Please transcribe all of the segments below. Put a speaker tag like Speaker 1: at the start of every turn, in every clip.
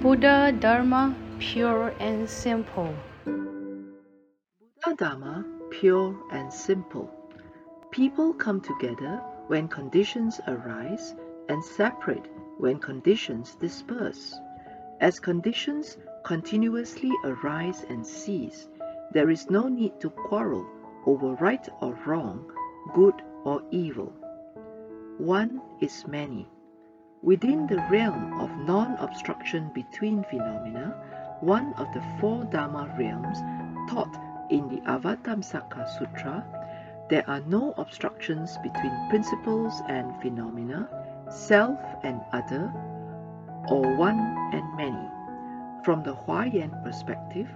Speaker 1: Buddha Dharma pure and simple.
Speaker 2: Buddha Dharma pure and simple. People come together when conditions arise and separate when conditions disperse. As conditions continuously arise and cease, there is no need to quarrel over right or wrong, good or evil. One is many. Within the realm of non-obstruction between phenomena, one of the four Dharma realms taught in the Avatamsaka Sutra, there are no obstructions between principles and phenomena, self and other, or one and many. From the Huayan perspective,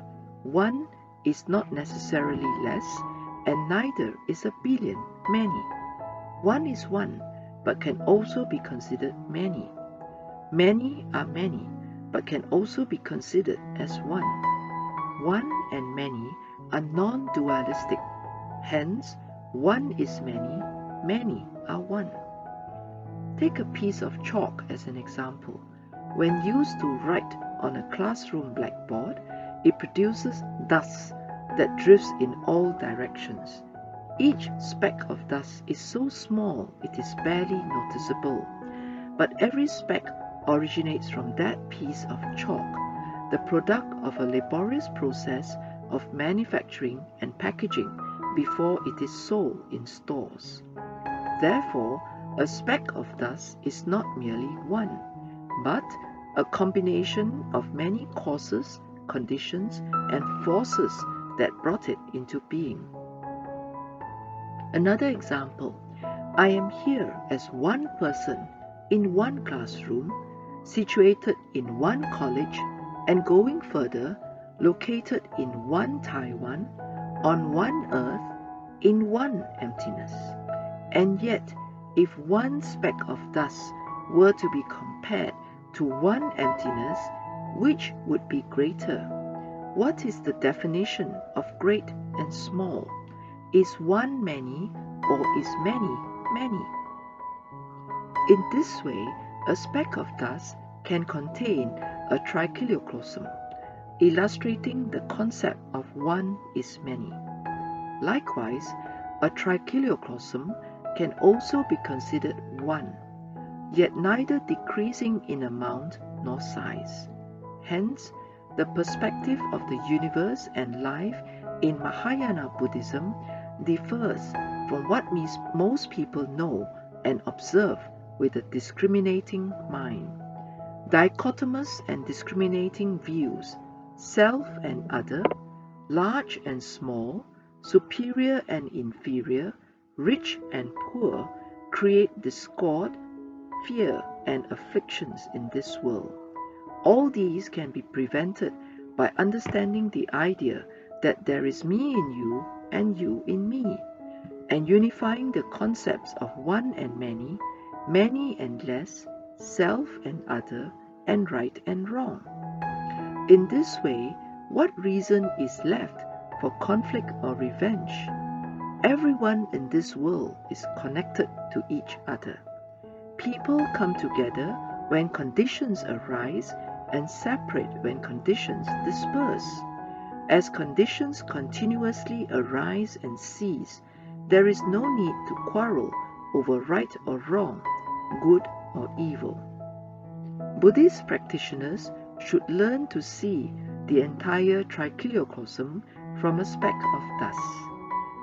Speaker 2: one is not necessarily less, and neither is a billion, many. One is one, but can also be considered many. Many are many, but can also be considered as one. One and many are non-dualistic. Hence, one is many, many are one. Take a piece of chalk as an example. When used to write on a classroom blackboard, it produces dust that drifts in all directions. Each speck of dust is so small it is barely noticeable. But every speck originates from that piece of chalk, the product of a laborious process of manufacturing and packaging before it is sold in stores. Therefore, a speck of dust is not merely one, but a combination of many causes, conditions, and forces that brought it into being. Another example, I am here as one person in one classroom, situated in one college, and going further, located in one Taiwan, on one earth, in one emptiness. And yet, if one speck of dust were to be compared to one emptiness, which would be greater? What is the definition of great and small? Is one many or is many many? In this way, a speck of dust can contain a trichiliocosm, illustrating the concept of one is many. Likewise, a trichiliocosm can also be considered one, yet neither decreasing in amount nor size. Hence, the perspective of the universe and life in Mahayana Buddhism differs from what most people know and observe with a discriminating mind. Dichotomous and discriminating views, self and other, large and small, superior and inferior, rich and poor, create discord, fear, and afflictions in this world. All these can be prevented by understanding the idea that there is me in you and you in me, and unifying the concepts of one and many, many and less, self and other, and right and wrong. In this way, what reason is left for conflict or revenge? Everyone in this world is connected to each other. People come together when conditions arise and separate when conditions disperse. As conditions continuously arise and cease, there is no need to quarrel over right or wrong, good or evil. Buddhist practitioners should learn to see the entire trichiliocosm from a speck of dust.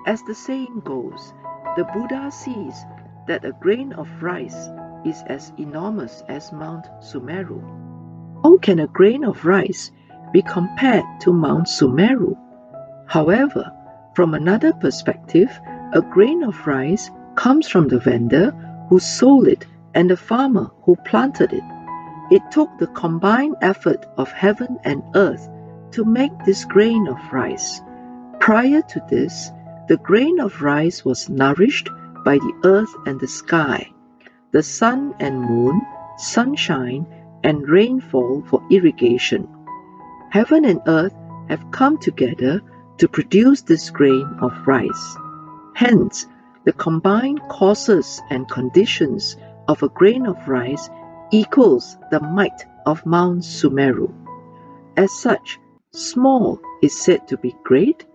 Speaker 2: As the saying goes, the Buddha sees that a grain of rice is as enormous as Mount Sumeru. How can a grain of rice be compared to Mount Sumeru. However, from another perspective, a grain of rice comes from the vendor who sold it and the farmer who planted it. It took the combined effort of heaven and earth to make this grain of rice. Prior to this, the grain of rice was nourished by the earth and the sky, the sun and moon, sunshine, and rainfall for irrigation heaven and earth have come together to produce this grain of rice. Hence, the combined causes and conditions of a grain of rice equals the might of Mount Sumeru. As such, small is said to be great,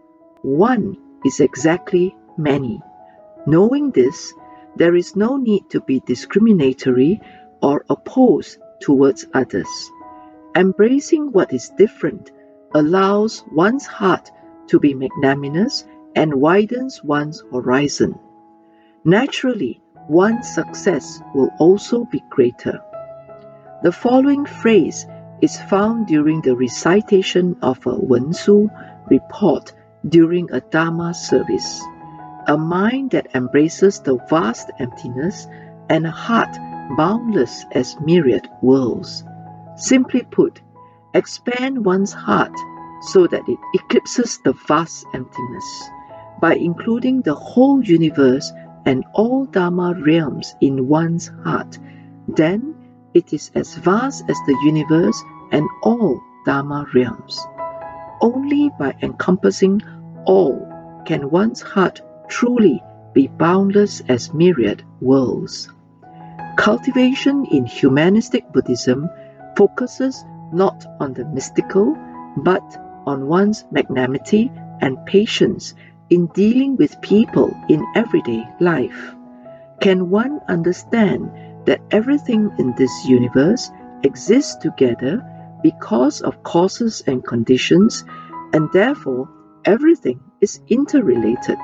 Speaker 2: one is exactly many. Knowing this, there is no need to be discriminatory or opposed towards others. Embracing what is different allows one's heart to be magnanimous and widens one's horizon. Naturally, one's success will also be greater. The following phrase is found during the recitation of a Wensu report during a Dharma service. A mind that embraces the vast emptiness and a heart boundless as myriad worlds. Simply put, expand one's heart so that it eclipses the vast emptiness by including the whole universe and all Dharma realms in one's heart. Then it is as vast as the universe and all Dharma realms. Only by encompassing all can one's heart truly be boundless as myriad worlds. Cultivation in humanistic Buddhism focuses not on the mystical, but on one's magnanimity and patience in dealing with people in everyday life. Can one understand that everything in this universe exists together because of causes and conditions, and therefore everything is interrelated?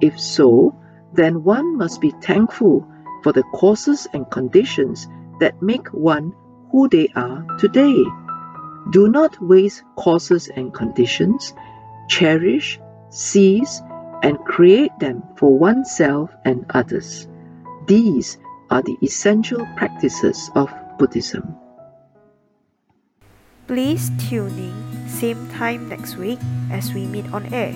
Speaker 2: If so, then one must be thankful for the causes and conditions that make one who they are today. Do not waste causes and conditions. Cherish, seize, and create them for oneself and others. These are the essential practices of Buddhism.
Speaker 3: Please tune in same time next week as we meet on air.